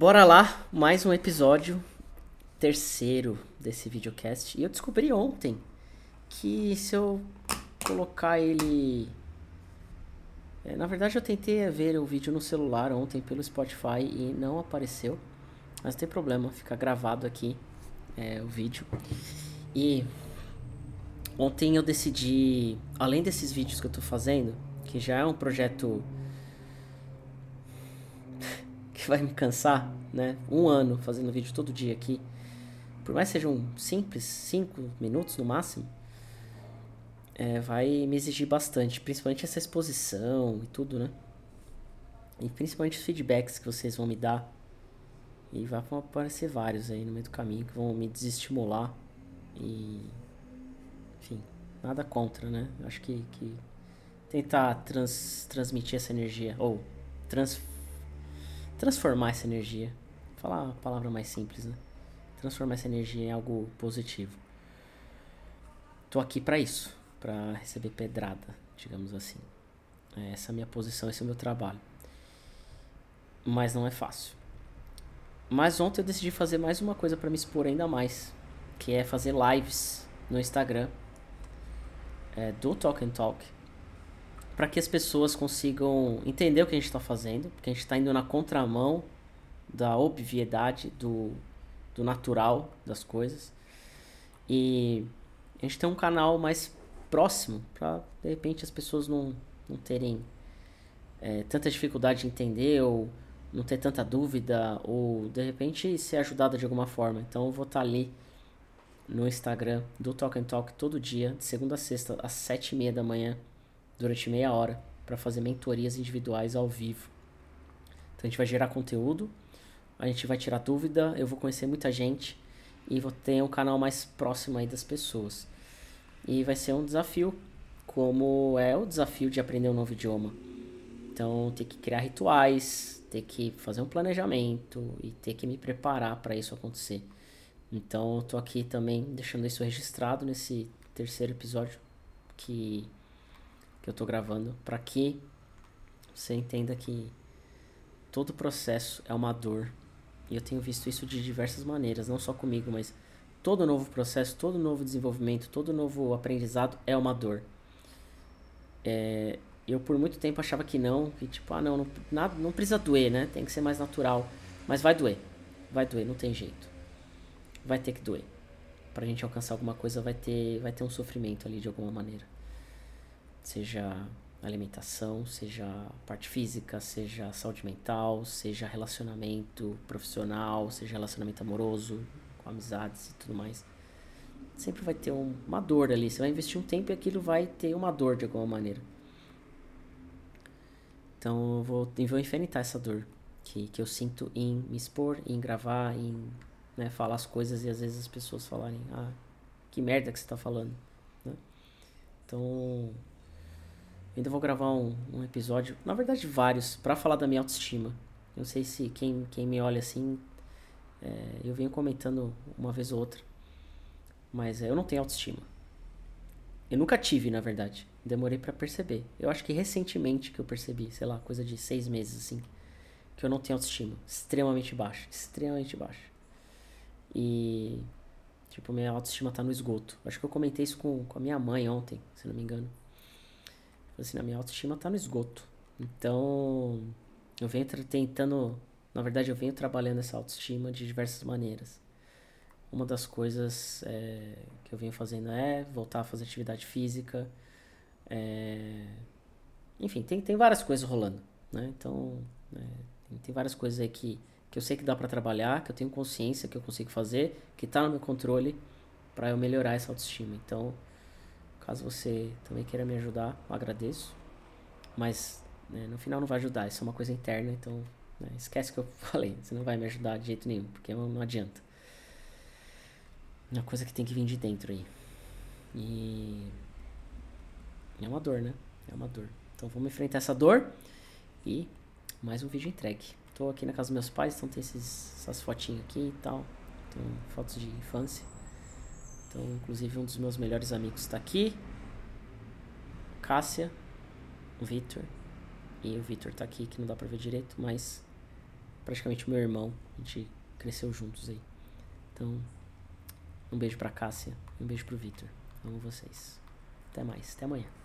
Bora lá, mais um episódio, terceiro desse videocast. E eu descobri ontem que se eu colocar ele. É, na verdade, eu tentei ver o vídeo no celular ontem pelo Spotify e não apareceu. Mas não tem problema, fica gravado aqui é, o vídeo. E ontem eu decidi, além desses vídeos que eu tô fazendo, que já é um projeto que vai me cansar, né? Um ano fazendo vídeo todo dia aqui. Por mais que sejam simples, 5 minutos no máximo, é, vai me exigir bastante, principalmente essa exposição e tudo, né? E principalmente os feedbacks que vocês vão me dar. E vai aparecer vários aí no meio do caminho que vão me desestimular. E. Enfim, nada contra, né? Acho que, que tentar trans, transmitir essa energia, ou trans, transformar essa energia. Falar a palavra mais simples, né? Transformar essa energia em algo positivo. Tô aqui para isso, para receber pedrada, digamos assim. É essa é a minha posição, esse é o meu trabalho. Mas não é fácil. Mas ontem eu decidi fazer mais uma coisa para me expor ainda mais, que é fazer lives no Instagram é, do Talk and Talk, para que as pessoas consigam entender o que a gente está fazendo, porque a gente está indo na contramão da obviedade, do, do natural das coisas. E a gente tem um canal mais próximo para de repente as pessoas não, não terem é, tanta dificuldade de entender ou não ter tanta dúvida ou de repente ser ajudada de alguma forma. Então eu vou estar tá ali no Instagram do Talk and Talk todo dia, de segunda a sexta, às sete e meia da manhã, durante meia hora, para fazer mentorias individuais ao vivo. Então a gente vai gerar conteúdo, a gente vai tirar dúvida, eu vou conhecer muita gente e vou ter um canal mais próximo aí das pessoas. E vai ser um desafio, como é o desafio de aprender um novo idioma. Então, ter que criar rituais, ter que fazer um planejamento e ter que me preparar para isso acontecer. Então eu tô aqui também deixando isso registrado nesse terceiro episódio que, que eu tô gravando para que você entenda que todo processo é uma dor. E eu tenho visto isso de diversas maneiras, não só comigo, mas todo novo processo, todo novo desenvolvimento, todo novo aprendizado é uma dor. É, eu por muito tempo achava que não, que tipo, ah não, não, nada, não precisa doer, né? Tem que ser mais natural. Mas vai doer. Vai doer, não tem jeito. Vai ter que doer. Pra gente alcançar alguma coisa vai ter, vai ter um sofrimento ali de alguma maneira. Seja alimentação, seja parte física, seja saúde mental, seja relacionamento profissional, seja relacionamento amoroso, com amizades e tudo mais. Sempre vai ter um, uma dor ali. Você vai investir um tempo e aquilo vai ter uma dor de alguma maneira. Então eu vou, eu vou enfrentar essa dor que, que eu sinto em me expor, em gravar, em né, falar as coisas e às vezes as pessoas falarem, ah, que merda que você tá falando. Né? Então, ainda vou gravar um, um episódio, na verdade vários, para falar da minha autoestima. Não sei se quem, quem me olha assim, é, eu venho comentando uma vez ou outra, mas é, eu não tenho autoestima. Eu nunca tive, na verdade. Demorei para perceber. Eu acho que recentemente que eu percebi, sei lá, coisa de seis meses assim, que eu não tenho autoestima. Extremamente baixa. Extremamente baixa. E. Tipo, minha autoestima tá no esgoto. Acho que eu comentei isso com, com a minha mãe ontem, se não me engano. Assim, a minha autoestima tá no esgoto. Então. Eu venho tentando. Na verdade, eu venho trabalhando essa autoestima de diversas maneiras. Uma das coisas é, que eu venho fazendo é voltar a fazer atividade física é... Enfim, tem, tem várias coisas rolando, né? Então, é, tem, tem, várias coisas aí que, que eu sei que dá para trabalhar, que eu tenho consciência que eu consigo fazer, que tá no meu controle para eu melhorar essa autoestima. Então, caso você também queira me ajudar, eu agradeço. Mas né, no final não vai ajudar, isso é uma coisa interna, então né, esquece que eu falei, você não vai me ajudar de jeito nenhum, porque não, não adianta. É uma coisa que tem que vir de dentro aí. E é uma dor, né? É uma dor. Então vamos enfrentar essa dor e mais um vídeo entregue. Tô aqui na casa dos meus pais, então tem esses, essas fotinhas aqui e tal. Tem fotos de infância. Então, inclusive um dos meus melhores amigos está aqui. Cássia, o Vitor. E o Vitor tá aqui, que não dá pra ver direito, mas praticamente meu irmão. A gente cresceu juntos aí. Então, um beijo pra Cássia um beijo pro Victor. Amo vocês. Até mais. Até amanhã.